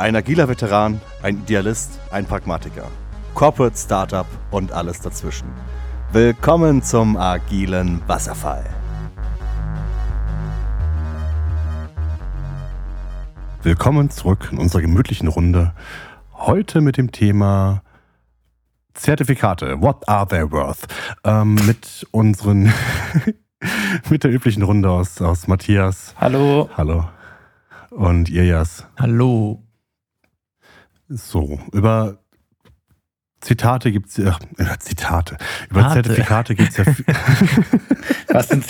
Ein agiler Veteran, ein Idealist, ein Pragmatiker. Corporate Startup und alles dazwischen. Willkommen zum agilen Wasserfall. Willkommen zurück in unserer gemütlichen Runde. Heute mit dem Thema Zertifikate. What are they worth? Ähm, mit unseren, mit der üblichen Runde aus, aus Matthias. Hallo. Hallo. Und Irjas. Hallo. So, über Zitate gibt es ja, über Zitate, über Zitate. Zertifikate gibt es ja. was, sind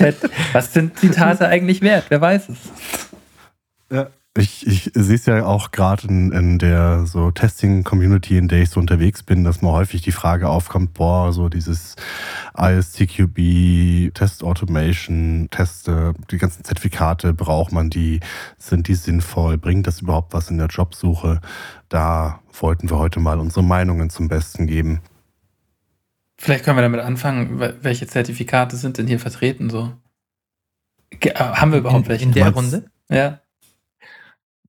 was sind Zitate eigentlich wert? Wer weiß es? Ja, ich, ich sehe es ja auch gerade in, in der so Testing-Community, in der ich so unterwegs bin, dass mal häufig die Frage aufkommt, boah, so dieses ISTQB, Test Automation, Teste, die ganzen Zertifikate, braucht man die? Sind die sinnvoll? Bringt das überhaupt was in der Jobsuche? Da wollten wir heute mal unsere Meinungen zum Besten geben. Vielleicht können wir damit anfangen, welche Zertifikate sind denn hier vertreten so? Haben wir überhaupt in, welche? In der Runde? Ja.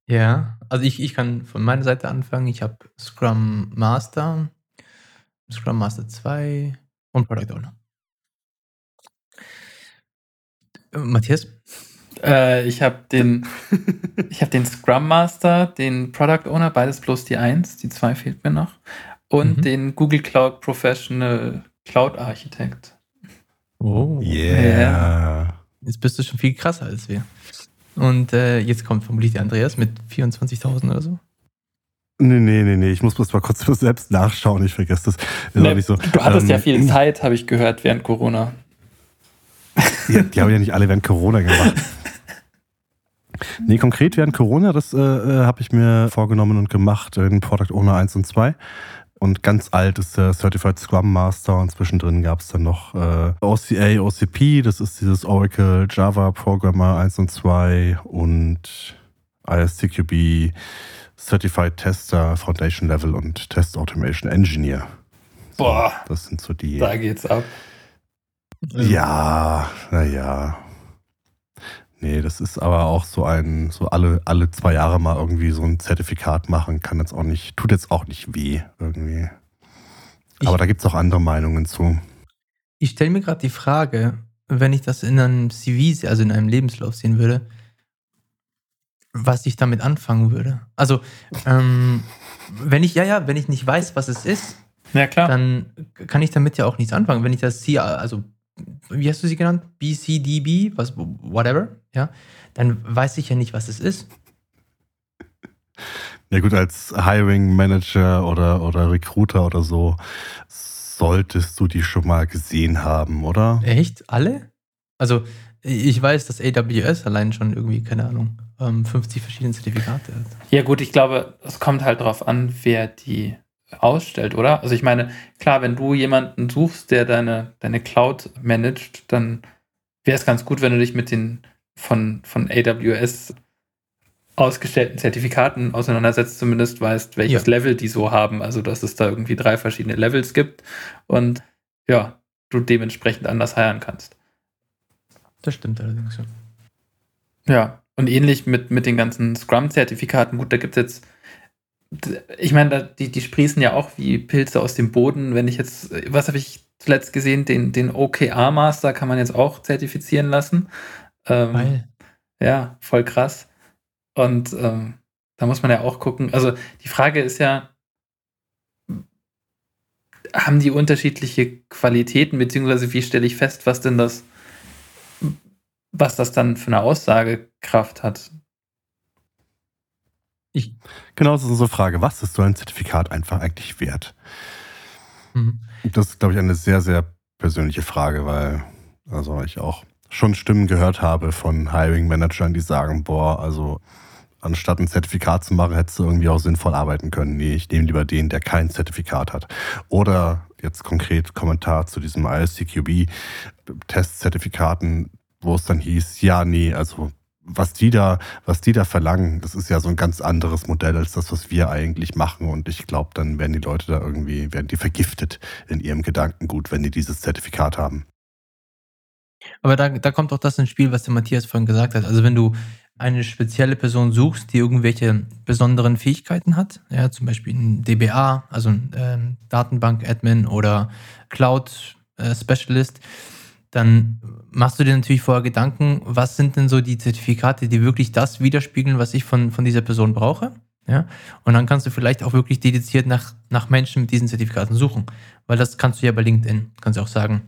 Ja, also ich, ich kann von meiner Seite anfangen. Ich habe Scrum Master, Scrum Master 2 und Product Owner. Äh, Matthias? Äh, ich habe den, ich habe den Scrum Master, den Product Owner, beides plus die 1, die 2 fehlt mir noch, und mhm. den Google Cloud Professional Cloud Architect. Oh, yeah. yeah. Jetzt bist du schon viel krasser als wir. Und äh, jetzt kommt vermutlich der Andreas mit 24.000 oder so. Nee, nee, nee, nee. Ich muss bloß mal kurz selbst nachschauen. Ich vergesse das. Nee, so. Du hattest ähm, ja viel Zeit, habe ich gehört, während Corona. Ja, die haben ja nicht alle während Corona gemacht. Nee, konkret während Corona, das äh, äh habe ich mir vorgenommen und gemacht in Product Owner 1 und 2. Und ganz alt ist der Certified Scrum Master und zwischendrin gab es dann noch äh, OCA, OCP, das ist dieses Oracle Java Programmer 1 und 2 und ISTQB Certified Tester, Foundation Level und Test Automation Engineer. So, Boah, das sind so die. Da geht's ab. Ja, naja. Nee, das ist aber auch so ein, so alle, alle zwei Jahre mal irgendwie so ein Zertifikat machen, kann jetzt auch nicht, tut jetzt auch nicht weh irgendwie. Aber ich, da gibt es auch andere Meinungen zu. Ich stelle mir gerade die Frage, wenn ich das in einem CV, also in einem Lebenslauf sehen würde, was ich damit anfangen würde. Also, ähm, wenn ich, ja, ja, wenn ich nicht weiß, was es ist, ja, klar. dann kann ich damit ja auch nichts anfangen. Wenn ich das CA, also wie hast du sie genannt? BCDB, was, whatever, ja, dann weiß ich ja nicht, was es ist. Ja gut, als Hiring Manager oder, oder Recruiter oder so solltest du die schon mal gesehen haben, oder? Echt? Alle? Also ich weiß, dass AWS allein schon irgendwie, keine Ahnung, 50 ähm, verschiedene Zertifikate hat. Ja gut, ich glaube, es kommt halt darauf an, wer die ausstellt, oder? Also ich meine, klar, wenn du jemanden suchst, der deine, deine Cloud managt, dann wäre es ganz gut, wenn du dich mit den von, von AWS ausgestellten Zertifikaten auseinandersetzt, zumindest weißt, welches ja. Level die so haben. Also, dass es da irgendwie drei verschiedene Levels gibt und ja, du dementsprechend anders heiern kannst. Das stimmt allerdings. Ja, ja. und ähnlich mit, mit den ganzen Scrum-Zertifikaten. Gut, da gibt es jetzt ich meine, die, die sprießen ja auch wie Pilze aus dem Boden. Wenn ich jetzt, was habe ich zuletzt gesehen? Den, den OKR-Master kann man jetzt auch zertifizieren lassen. Ähm, ja, voll krass. Und ähm, da muss man ja auch gucken. Also die Frage ist ja, haben die unterschiedliche Qualitäten, beziehungsweise wie stelle ich fest, was denn das, was das dann für eine Aussagekraft hat? Ich genau, das ist unsere Frage. Was ist so ein Zertifikat einfach eigentlich wert? Mhm. Das ist, glaube ich, eine sehr, sehr persönliche Frage, weil also ich auch schon Stimmen gehört habe von Hiring-Managern, die sagen, boah, also anstatt ein Zertifikat zu machen, hättest du irgendwie auch sinnvoll arbeiten können. Nee, ich nehme lieber den, der kein Zertifikat hat. Oder jetzt konkret Kommentar zu diesem ISTQB-Testzertifikaten, wo es dann hieß, ja, nee, also was die da, was die da verlangen, das ist ja so ein ganz anderes Modell als das, was wir eigentlich machen. Und ich glaube, dann werden die Leute da irgendwie, werden die vergiftet in ihrem Gedankengut, wenn die dieses Zertifikat haben. Aber da, da kommt auch das ins Spiel, was der Matthias vorhin gesagt hat. Also wenn du eine spezielle Person suchst, die irgendwelche besonderen Fähigkeiten hat, ja, zum Beispiel ein DBA, also ein ähm, Datenbank-Admin oder Cloud-Specialist, dann machst du dir natürlich vorher Gedanken, was sind denn so die Zertifikate, die wirklich das widerspiegeln, was ich von, von dieser Person brauche. Ja? Und dann kannst du vielleicht auch wirklich dediziert nach, nach Menschen mit diesen Zertifikaten suchen. Weil das kannst du ja bei LinkedIn. Du kannst ja auch sagen,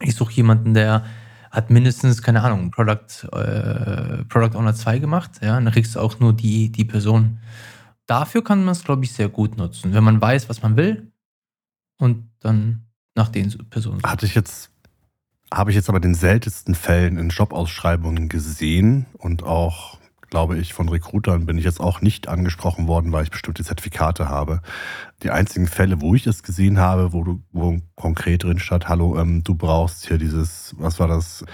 ich suche jemanden, der hat mindestens, keine Ahnung, Product, äh, Product Owner 2 gemacht. Ja? Dann kriegst du auch nur die, die Person. Dafür kann man es, glaube ich, sehr gut nutzen, wenn man weiß, was man will und dann nach den Personen. Hatte ich jetzt, habe ich jetzt aber den seltensten Fällen in Jobausschreibungen gesehen und auch glaube ich, von Recruitern bin ich jetzt auch nicht angesprochen worden, weil ich bestimmte Zertifikate habe. Die einzigen Fälle, wo ich es gesehen habe, wo du wo konkret drin stand, hallo, ähm, du brauchst hier dieses, was war das,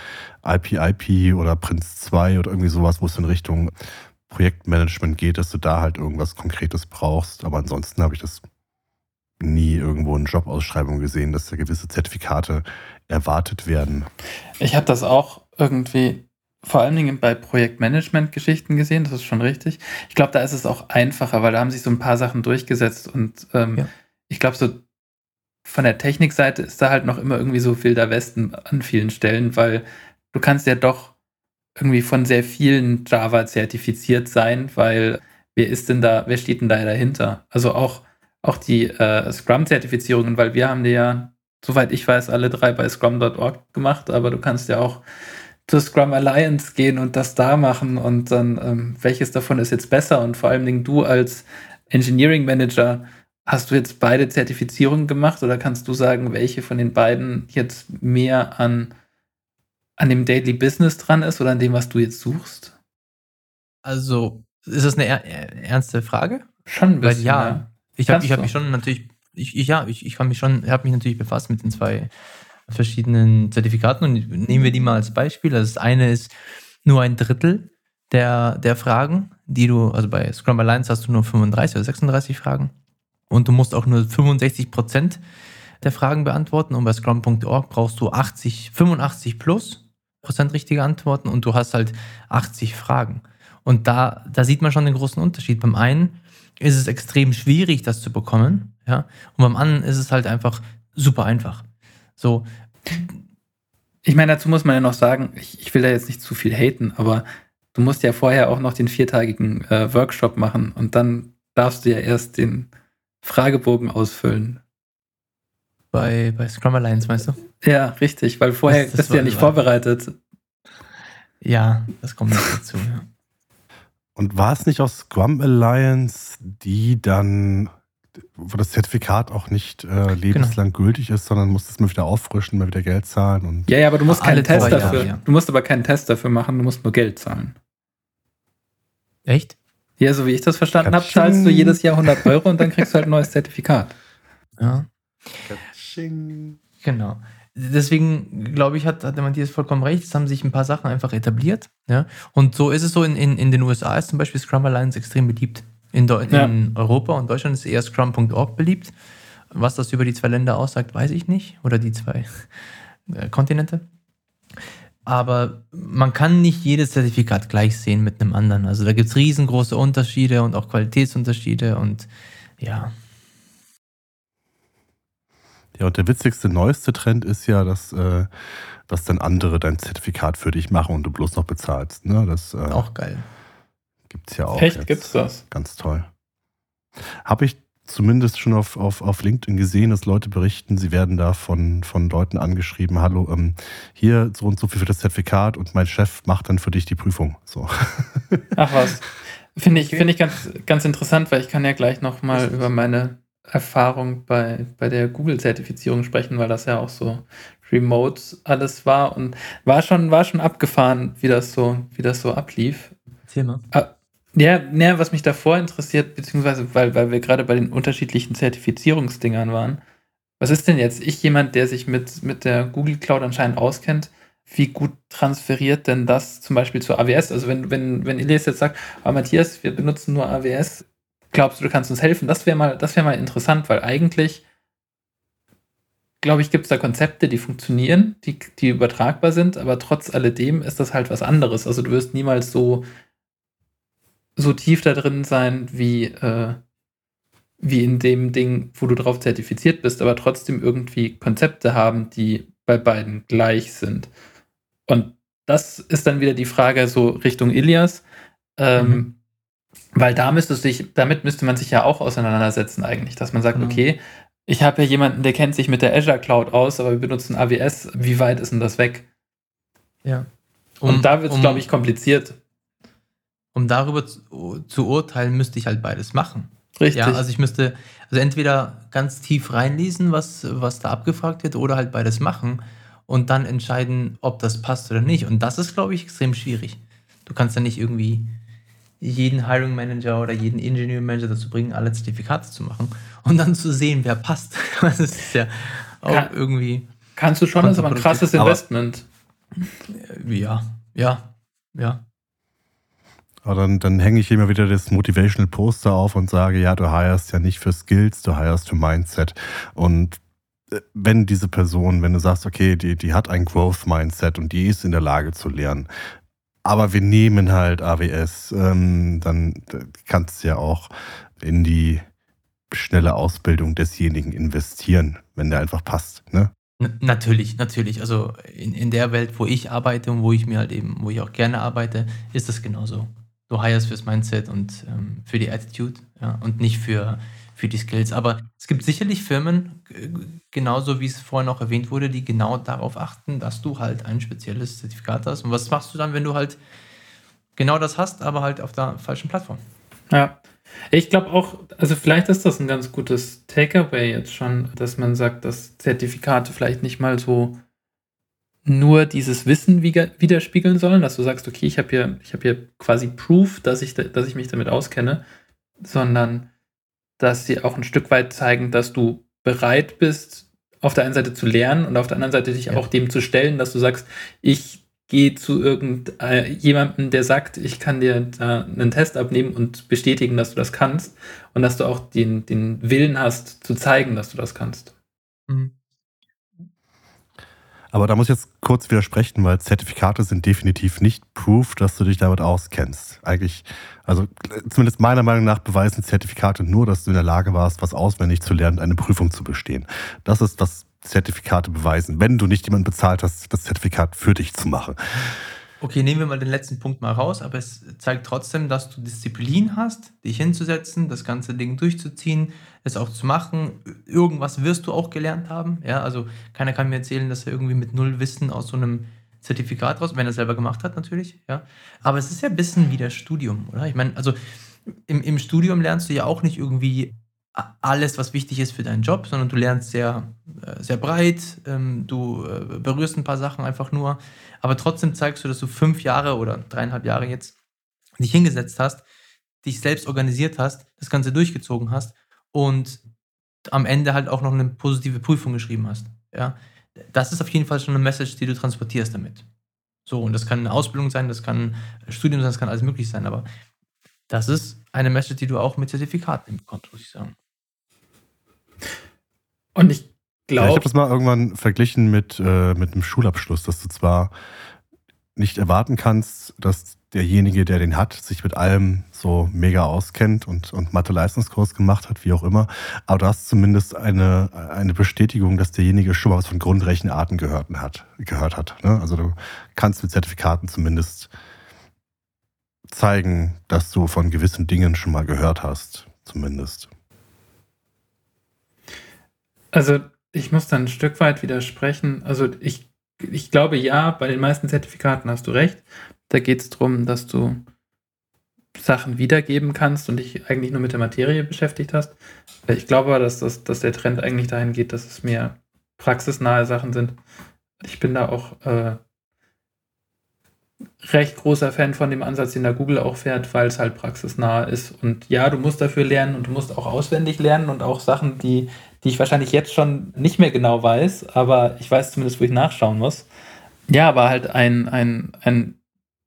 IP-IP oder Prince 2 oder irgendwie sowas, wo es in Richtung Projektmanagement geht, dass du da halt irgendwas Konkretes brauchst. Aber ansonsten habe ich das nie irgendwo in Jobausschreibungen gesehen, dass da gewisse Zertifikate erwartet werden. Ich habe das auch irgendwie vor allen Dingen bei Projektmanagement-Geschichten gesehen, das ist schon richtig. Ich glaube, da ist es auch einfacher, weil da haben sich so ein paar Sachen durchgesetzt und ähm, ja. ich glaube, so von der Technikseite ist da halt noch immer irgendwie so wilder Westen an vielen Stellen, weil du kannst ja doch irgendwie von sehr vielen Java zertifiziert sein, weil wer ist denn da, wer steht denn da dahinter? Also auch, auch die äh, Scrum-Zertifizierungen, weil wir haben die ja, soweit ich weiß, alle drei bei scrum.org gemacht, aber du kannst ja auch zur Scrum Alliance gehen und das da machen und dann, ähm, welches davon ist jetzt besser? Und vor allen Dingen du als Engineering Manager, hast du jetzt beide Zertifizierungen gemacht oder kannst du sagen, welche von den beiden jetzt mehr an, an dem Daily Business dran ist oder an dem, was du jetzt suchst? Also, ist das eine er ernste Frage? Schon ein bisschen. Weil, ja, ja. Ich habe hab mich schon natürlich, ich, ich ja, ich, ich habe mich schon, habe mich natürlich befasst mit den zwei verschiedenen Zertifikaten und nehmen wir die mal als Beispiel. Also das eine ist nur ein Drittel der, der Fragen, die du, also bei Scrum Alliance hast du nur 35 oder 36 Fragen und du musst auch nur 65 Prozent der Fragen beantworten und bei Scrum.org brauchst du 80, 85 plus Prozent richtige Antworten und du hast halt 80 Fragen. Und da, da sieht man schon den großen Unterschied. Beim einen ist es extrem schwierig, das zu bekommen, ja, und beim anderen ist es halt einfach super einfach. So. Ich meine, dazu muss man ja noch sagen, ich, ich will da jetzt nicht zu viel haten, aber du musst ja vorher auch noch den viertagigen äh, Workshop machen und dann darfst du ja erst den Fragebogen ausfüllen. Bei, bei Scrum Alliance, meinst du? Ja, richtig, weil vorher das, das bist du ja nicht vorbereitet. Ja, das kommt noch dazu, ja. Und war es nicht aus Scrum Alliance, die dann wo das Zertifikat auch nicht äh, lebenslang genau. gültig ist, sondern musst es mal wieder auffrischen, mal wieder Geld zahlen. Und ja, ja, aber du musst keinen Test dafür. Ja. Du musst aber keinen Test dafür machen, du musst nur Geld zahlen. Echt? Ja, so wie ich das verstanden habe, zahlst du jedes Jahr 100 Euro und dann kriegst du halt ein neues Zertifikat. Ja. Katsching. Genau. Deswegen glaube ich, hat, hat der Matthias vollkommen recht. Es haben sich ein paar Sachen einfach etabliert. Ja? Und so ist es so, in, in, in den USA ist zum Beispiel Scrum Alliance extrem beliebt. In, in ja. Europa und Deutschland ist eher Scrum.org beliebt. Was das über die zwei Länder aussagt, weiß ich nicht. Oder die zwei äh, Kontinente. Aber man kann nicht jedes Zertifikat gleich sehen mit einem anderen. Also da gibt es riesengroße Unterschiede und auch Qualitätsunterschiede und ja. Ja, und der witzigste, neueste Trend ist ja, dass, äh, dass dann andere dein Zertifikat für dich machen und du bloß noch bezahlst. Ne? Das, äh, auch geil. Gibt es ja auch. Echt? Jetzt. Gibt's das? Ganz toll. Habe ich zumindest schon auf, auf, auf LinkedIn gesehen, dass Leute berichten, sie werden da von, von Leuten angeschrieben, hallo, ähm, hier so und so viel für das Zertifikat und mein Chef macht dann für dich die Prüfung. So. Ach was. Finde ich, find ich ganz, ganz interessant, weil ich kann ja gleich nochmal über meine Erfahrung bei, bei der Google-Zertifizierung sprechen, weil das ja auch so remote alles war und war schon, war schon abgefahren, wie das so, wie das so ablief. Thema. Ah, ja, ja, was mich davor interessiert, beziehungsweise weil, weil wir gerade bei den unterschiedlichen Zertifizierungsdingern waren. Was ist denn jetzt ich jemand, der sich mit, mit der Google Cloud anscheinend auskennt? Wie gut transferiert denn das zum Beispiel zu AWS? Also wenn, wenn, wenn Elias jetzt sagt, oh, Matthias, wir benutzen nur AWS, glaubst du, du kannst uns helfen? Das wäre mal, wäre mal interessant, weil eigentlich, glaube ich, gibt es da Konzepte, die funktionieren, die, die übertragbar sind, aber trotz alledem ist das halt was anderes. Also du wirst niemals so so tief da drin sein wie, äh, wie in dem Ding, wo du drauf zertifiziert bist, aber trotzdem irgendwie Konzepte haben, die bei beiden gleich sind. Und das ist dann wieder die Frage so Richtung Ilias, ähm, mhm. Weil da müsste sich, damit müsste man sich ja auch auseinandersetzen eigentlich, dass man sagt, mhm. okay, ich habe ja jemanden, der kennt sich mit der Azure Cloud aus, aber wir benutzen AWS, wie weit ist denn das weg? Ja. Um, Und da wird es, um, glaube ich, kompliziert. Um darüber zu, zu urteilen, müsste ich halt beides machen. Richtig. Ja, also ich müsste also entweder ganz tief reinlesen, was, was da abgefragt wird, oder halt beides machen und dann entscheiden, ob das passt oder nicht. Und das ist, glaube ich, extrem schwierig. Du kannst ja nicht irgendwie jeden Hiring Manager oder jeden Engineering Manager dazu bringen, alle Zertifikate zu machen und dann zu sehen, wer passt. Das ist ja auch Kann, irgendwie. Kannst du schon, das ist aber ein krasses Investment. Ja, ja, ja. Aber dann, dann hänge ich immer wieder das Motivational Poster auf und sage, ja, du hirest ja nicht für Skills, du hirest für Mindset. Und äh, wenn diese Person, wenn du sagst, okay, die, die hat ein Growth Mindset und die ist in der Lage zu lernen, aber wir nehmen halt AWS, ähm, dann kannst du ja auch in die schnelle Ausbildung desjenigen investieren, wenn der einfach passt. Ne? Natürlich, natürlich. Also in, in der Welt, wo ich arbeite und wo ich mir halt eben, wo ich auch gerne arbeite, ist das genauso du hires fürs Mindset und ähm, für die Attitude ja, und nicht für, für die Skills. Aber es gibt sicherlich Firmen, genauso wie es vorhin noch erwähnt wurde, die genau darauf achten, dass du halt ein spezielles Zertifikat hast. Und was machst du dann, wenn du halt genau das hast, aber halt auf der falschen Plattform? Ja, ich glaube auch, also vielleicht ist das ein ganz gutes Takeaway jetzt schon, dass man sagt, dass Zertifikate vielleicht nicht mal so nur dieses Wissen widerspiegeln sollen, dass du sagst, okay, ich habe hier, ich hier quasi Proof, dass ich, dass ich mich damit auskenne, sondern dass sie auch ein Stück weit zeigen, dass du bereit bist, auf der einen Seite zu lernen und auf der anderen Seite dich ja. auch dem zu stellen, dass du sagst, ich gehe zu irgendjemandem, der sagt, ich kann dir da einen Test abnehmen und bestätigen, dass du das kannst und dass du auch den, den Willen hast, zu zeigen, dass du das kannst. Mhm. Aber da muss ich jetzt kurz widersprechen, weil Zertifikate sind definitiv nicht Proof, dass du dich damit auskennst. Eigentlich, also zumindest meiner Meinung nach beweisen Zertifikate nur, dass du in der Lage warst, was auswendig zu lernen, eine Prüfung zu bestehen. Das ist, was Zertifikate beweisen, wenn du nicht jemanden bezahlt hast, das Zertifikat für dich zu machen. Okay, nehmen wir mal den letzten Punkt mal raus, aber es zeigt trotzdem, dass du Disziplin hast, dich hinzusetzen, das ganze Ding durchzuziehen, es auch zu machen. Irgendwas wirst du auch gelernt haben. Ja, also keiner kann mir erzählen, dass er irgendwie mit null Wissen aus so einem Zertifikat raus, wenn er selber gemacht hat, natürlich. Ja, aber es ist ja ein bisschen wie das Studium, oder? Ich meine, also im, im Studium lernst du ja auch nicht irgendwie alles, was wichtig ist für deinen Job, sondern du lernst sehr, äh, sehr breit, ähm, du äh, berührst ein paar Sachen einfach nur, aber trotzdem zeigst du, dass du fünf Jahre oder dreieinhalb Jahre jetzt dich hingesetzt hast, dich selbst organisiert hast, das Ganze durchgezogen hast und am Ende halt auch noch eine positive Prüfung geschrieben hast. Ja? Das ist auf jeden Fall schon eine Message, die du transportierst damit. So, und das kann eine Ausbildung sein, das kann Studium sein, das kann alles möglich sein, aber das ist eine Message, die du auch mit Zertifikaten bekommst, muss ich sagen. Und ich glaube. Ja, ich habe das mal irgendwann verglichen mit, äh, mit einem Schulabschluss, dass du zwar nicht erwarten kannst, dass derjenige, der den hat, sich mit allem so mega auskennt und, und Mathe-Leistungskurs gemacht hat, wie auch immer. Aber du hast zumindest eine, eine Bestätigung, dass derjenige schon mal was von Grundrechenarten gehört hat. Gehört hat ne? Also du kannst mit Zertifikaten zumindest zeigen, dass du von gewissen Dingen schon mal gehört hast, zumindest. Also ich muss dann ein Stück weit widersprechen. Also ich, ich glaube ja, bei den meisten Zertifikaten hast du recht. Da geht es darum, dass du Sachen wiedergeben kannst und dich eigentlich nur mit der Materie beschäftigt hast. Ich glaube aber, dass, das, dass der Trend eigentlich dahin geht, dass es mehr praxisnahe Sachen sind. Ich bin da auch äh, recht großer Fan von dem Ansatz, den da Google auch fährt, weil es halt praxisnah ist. Und ja, du musst dafür lernen und du musst auch auswendig lernen und auch Sachen, die, die ich wahrscheinlich jetzt schon nicht mehr genau weiß, aber ich weiß zumindest, wo ich nachschauen muss. Ja, aber halt ein, ein, ein,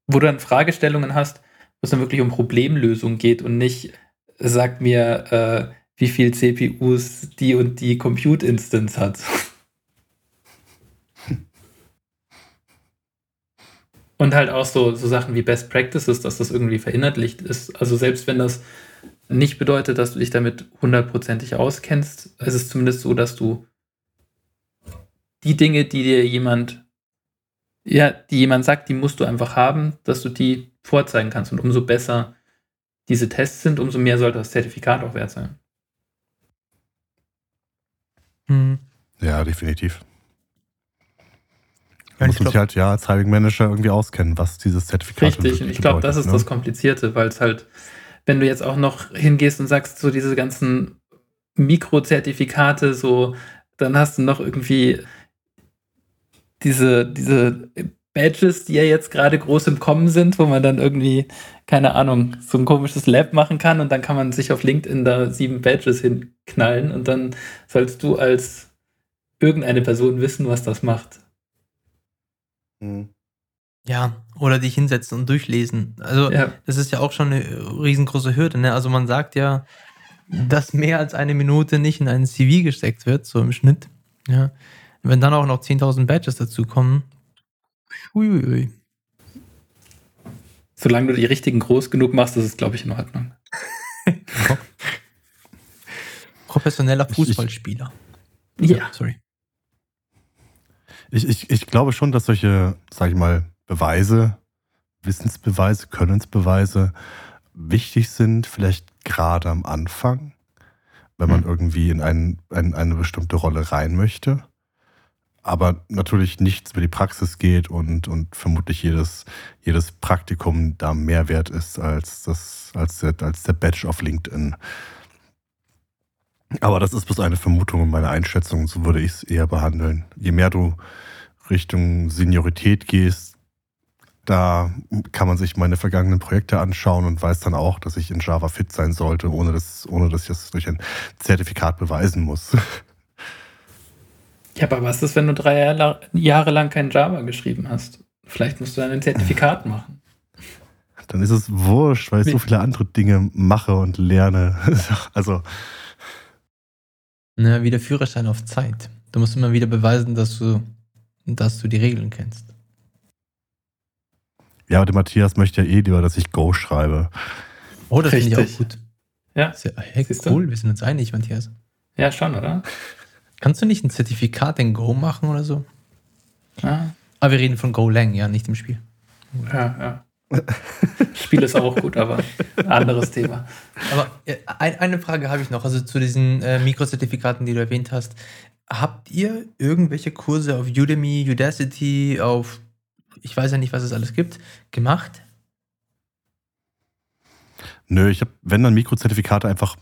wo du dann Fragestellungen hast, wo es dann wirklich um Problemlösung geht und nicht, sag mir, äh, wie viel CPUs die und die Compute Instance hat. Und halt auch so, so Sachen wie Best Practices, dass das irgendwie verinnerlicht ist. Also selbst wenn das nicht bedeutet, dass du dich damit hundertprozentig auskennst, ist es zumindest so, dass du die Dinge, die dir jemand, ja, die jemand sagt, die musst du einfach haben, dass du die vorzeigen kannst. Und umso besser diese Tests sind, umso mehr sollte das Zertifikat auch wert sein. Hm. Ja, definitiv. Man muss sich halt ja als Hiring Manager irgendwie auskennen, was dieses Zertifikat ist. Richtig, und ich glaube, das ist ne? das Komplizierte, weil es halt, wenn du jetzt auch noch hingehst und sagst, so diese ganzen Mikrozertifikate, so, dann hast du noch irgendwie diese, diese Badges, die ja jetzt gerade groß im Kommen sind, wo man dann irgendwie, keine Ahnung, so ein komisches Lab machen kann und dann kann man sich auf LinkedIn da sieben Badges hinknallen und dann sollst du als irgendeine Person wissen, was das macht. Mhm. Ja, oder dich hinsetzen und durchlesen. Also, ja. das ist ja auch schon eine riesengroße Hürde. Ne? Also, man sagt ja, dass mehr als eine Minute nicht in ein CV gesteckt wird, so im Schnitt. Ja. Wenn dann auch noch 10.000 Badges dazukommen, uiuiui. Solange du die richtigen groß genug machst, ist es, glaube ich, in Ordnung. Professioneller Fußballspieler. Ja. Sorry. Ich, ich, ich glaube schon, dass solche, sag ich mal, Beweise, Wissensbeweise, Könnensbeweise wichtig sind, vielleicht gerade am Anfang, wenn man mhm. irgendwie in, ein, in eine bestimmte Rolle rein möchte. Aber natürlich nichts über die Praxis geht und, und vermutlich jedes, jedes Praktikum da mehr wert ist als, das, als, der, als der Badge auf LinkedIn. Aber das ist bloß eine Vermutung und meine Einschätzung, so würde ich es eher behandeln. Je mehr du Richtung Seniorität gehst, da kann man sich meine vergangenen Projekte anschauen und weiß dann auch, dass ich in Java fit sein sollte, ohne dass, ohne dass ich das durch ein Zertifikat beweisen muss. Ja, aber was ist, wenn du drei Jahre lang kein Java geschrieben hast? Vielleicht musst du dann ein Zertifikat machen. Dann ist es wurscht, weil ich so viele andere Dinge mache und lerne. Also. Na, wie der Führerschein auf Zeit. Du musst immer wieder beweisen, dass du, dass du die Regeln kennst. Ja, aber der Matthias möchte ja eh lieber, dass ich Go schreibe. Oh, das finde ich auch gut. Ja. ja hey, cool, wir sind uns einig, Matthias. Ja, schon, oder? Kannst du nicht ein Zertifikat in Go machen oder so? Ja. Aber wir reden von Golang, ja, nicht im Spiel. Ja, ja. Spiel ist auch gut, aber anderes Thema. Aber äh, eine Frage habe ich noch, also zu diesen äh, Mikrozertifikaten, die du erwähnt hast. Habt ihr irgendwelche Kurse auf Udemy, Udacity, auf, ich weiß ja nicht, was es alles gibt, gemacht? Nö, ich habe, wenn dann Mikrozertifikate einfach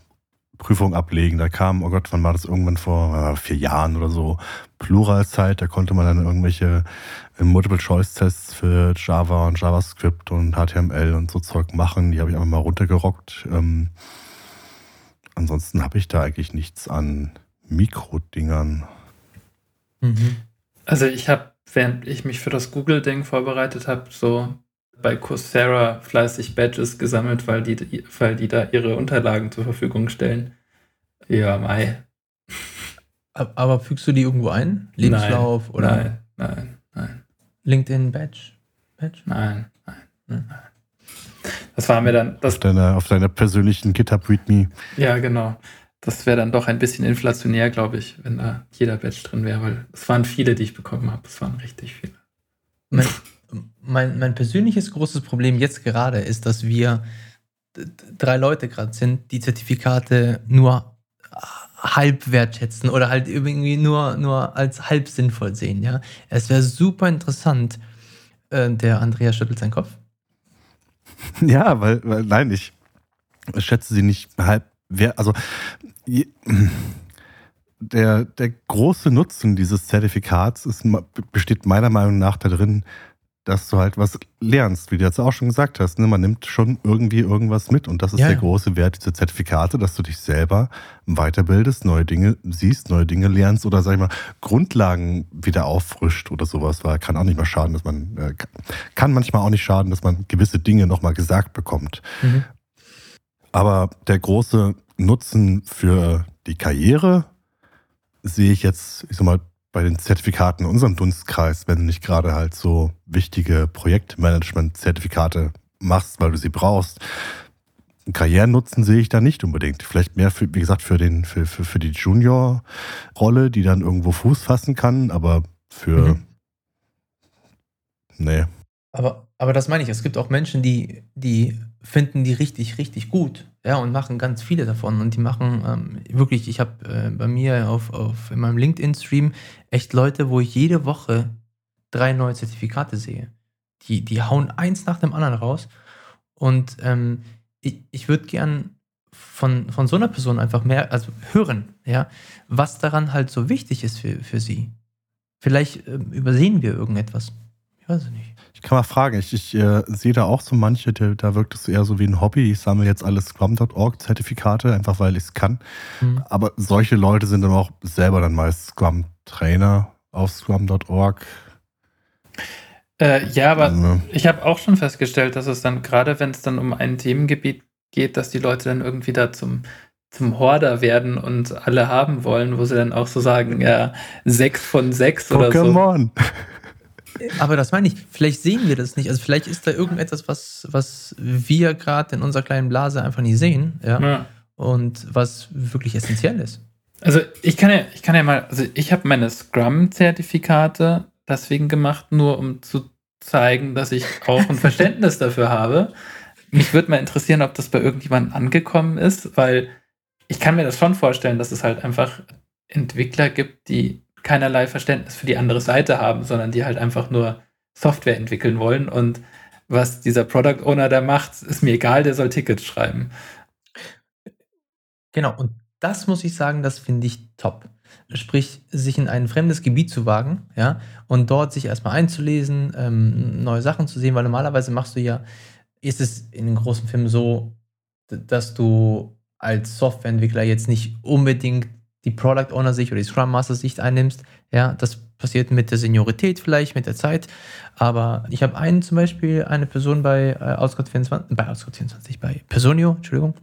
Prüfung ablegen. Da kam, oh Gott, wann war das irgendwann vor äh, vier Jahren oder so, Pluralzeit, da konnte man dann irgendwelche äh, Multiple-Choice-Tests für Java und JavaScript und HTML und so Zeug machen. Die habe ich einfach mal runtergerockt. Ähm, ansonsten habe ich da eigentlich nichts an Mikrodingern. Mhm. Also ich habe, während ich mich für das Google-Ding vorbereitet habe, so bei Coursera fleißig Badges gesammelt, weil die, weil die da ihre Unterlagen zur Verfügung stellen. Ja, Mai. Aber fügst du die irgendwo ein? Lebenslauf nein, oder? Nein, nein, nein. LinkedIn Badge? Badge? Nein, nein, nein. Das war mir dann. Das auf, deiner, auf deiner persönlichen GitHub README. Ja, genau. Das wäre dann doch ein bisschen inflationär, glaube ich, wenn da jeder Badge drin wäre, weil es waren viele, die ich bekommen habe. Es waren richtig viele. Mein, mein, mein persönliches großes Problem jetzt gerade ist, dass wir drei Leute gerade sind, die Zertifikate nur halb wertschätzen oder halt irgendwie nur, nur als halb sinnvoll sehen. Ja? Es wäre super interessant, äh, der Andreas schüttelt seinen Kopf. Ja, weil, weil nein, ich schätze sie nicht halb wert. Also der, der große Nutzen dieses Zertifikats ist, besteht meiner Meinung nach darin, dass du halt was lernst, wie du jetzt auch schon gesagt hast. Ne? Man nimmt schon irgendwie irgendwas mit und das ist ja. der große Wert dieser Zertifikate, dass du dich selber weiterbildest, neue Dinge siehst, neue Dinge lernst oder sag ich mal, Grundlagen wieder auffrischt oder sowas, weil kann auch nicht mal schaden, dass man, äh, kann manchmal auch nicht schaden, dass man gewisse Dinge nochmal gesagt bekommt. Mhm. Aber der große Nutzen für die Karriere sehe ich jetzt, ich sag mal, bei den Zertifikaten in unserem Dunstkreis, wenn du nicht gerade halt so wichtige Projektmanagement-Zertifikate machst, weil du sie brauchst. Karrierennutzen sehe ich da nicht unbedingt. Vielleicht mehr, für, wie gesagt, für, den, für, für, für die Junior-Rolle, die dann irgendwo Fuß fassen kann, aber für. Mhm. Nee. Aber, aber das meine ich. Es gibt auch Menschen, die, die finden die richtig, richtig gut. Ja, und machen ganz viele davon. Und die machen ähm, wirklich, ich habe äh, bei mir auf, auf in meinem LinkedIn-Stream echt Leute, wo ich jede Woche drei neue Zertifikate sehe. Die, die hauen eins nach dem anderen raus. Und ähm, ich, ich würde gern von, von so einer Person einfach mehr, also hören, ja, was daran halt so wichtig ist für, für sie. Vielleicht äh, übersehen wir irgendetwas. Ich weiß es nicht. Ich kann mal fragen, ich, ich äh, sehe da auch so manche, die, da wirkt es eher so wie ein Hobby. Ich sammle jetzt alle Scrum.org-Zertifikate, einfach weil ich es kann. Mhm. Aber solche Leute sind dann auch selber dann meist Scrum-Trainer auf Scrum.org. Äh, ja, aber also, ich habe auch schon festgestellt, dass es dann, gerade wenn es dann um ein Themengebiet geht, dass die Leute dann irgendwie da zum, zum Horder werden und alle haben wollen, wo sie dann auch so sagen, ja, sechs von sechs oder so. Pokémon. Aber das meine ich, vielleicht sehen wir das nicht. Also vielleicht ist da irgendetwas, was, was wir gerade in unserer kleinen Blase einfach nicht sehen, ja. ja. Und was wirklich essentiell ist. Also ich kann ja, ich kann ja mal, also ich habe meine Scrum-Zertifikate deswegen gemacht, nur um zu zeigen, dass ich auch ein Verständnis dafür habe. Mich würde mal interessieren, ob das bei irgendjemandem angekommen ist, weil ich kann mir das schon vorstellen, dass es halt einfach Entwickler gibt, die keinerlei Verständnis für die andere Seite haben, sondern die halt einfach nur Software entwickeln wollen. Und was dieser Product Owner da macht, ist mir egal, der soll Tickets schreiben. Genau, und das muss ich sagen, das finde ich top. Sprich, sich in ein fremdes Gebiet zu wagen, ja, und dort sich erstmal einzulesen, ähm, neue Sachen zu sehen, weil normalerweise machst du ja, ist es in den großen Filmen so, dass du als Softwareentwickler jetzt nicht unbedingt die Product Owner Sicht oder die Scrum Master Sicht einnimmst. Ja, das passiert mit der Seniorität vielleicht, mit der Zeit. Aber ich habe einen zum Beispiel, eine Person bei äh, Outscott 24, bei Outscott 24, bei Personio, Entschuldigung,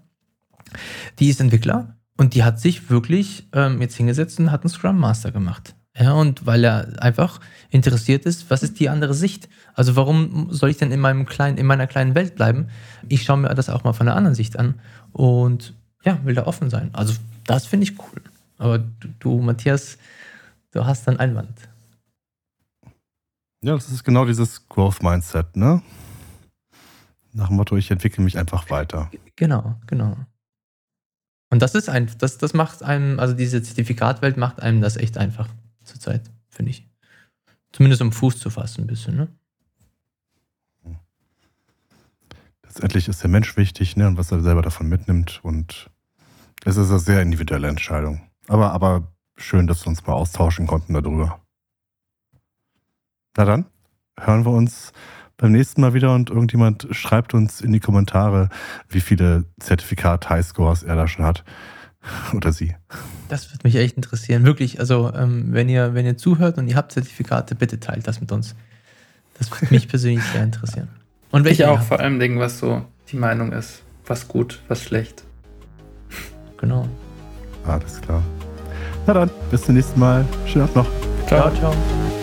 die ist Entwickler und die hat sich wirklich ähm, jetzt hingesetzt und hat einen Scrum Master gemacht. Ja, und weil er einfach interessiert ist, was ist die andere Sicht? Also warum soll ich denn in meinem kleinen, in meiner kleinen Welt bleiben? Ich schaue mir das auch mal von der anderen Sicht an und ja, will da offen sein. Also das finde ich cool. Aber du, du, Matthias, du hast dann Einwand. Ja, das ist genau dieses Growth Mindset, ne? Nach dem Motto, ich entwickle mich einfach weiter. Genau, genau. Und das ist ein, das, das macht einem, also diese Zertifikatwelt macht einem das echt einfach zurzeit, finde ich. Zumindest um Fuß zu fassen, ein bisschen, ne? Letztendlich ist der Mensch wichtig, ne? Und was er selber davon mitnimmt. Und es ist eine sehr individuelle Entscheidung. Aber, aber schön, dass wir uns mal austauschen konnten darüber. Na dann, hören wir uns beim nächsten Mal wieder und irgendjemand schreibt uns in die Kommentare, wie viele Zertifikat-Highscores er da schon hat. Oder sie. Das würde mich echt interessieren. Wirklich, also ähm, wenn, ihr, wenn ihr zuhört und ihr habt Zertifikate, bitte teilt das mit uns. Das würde mich persönlich sehr interessieren. Und welche auch vor allem Dingen, was so die Meinung ist. Was gut, was schlecht. Genau. Alles klar. Na dann, bis zum nächsten Mal. Schönen Abend noch. ciao. ciao. ciao.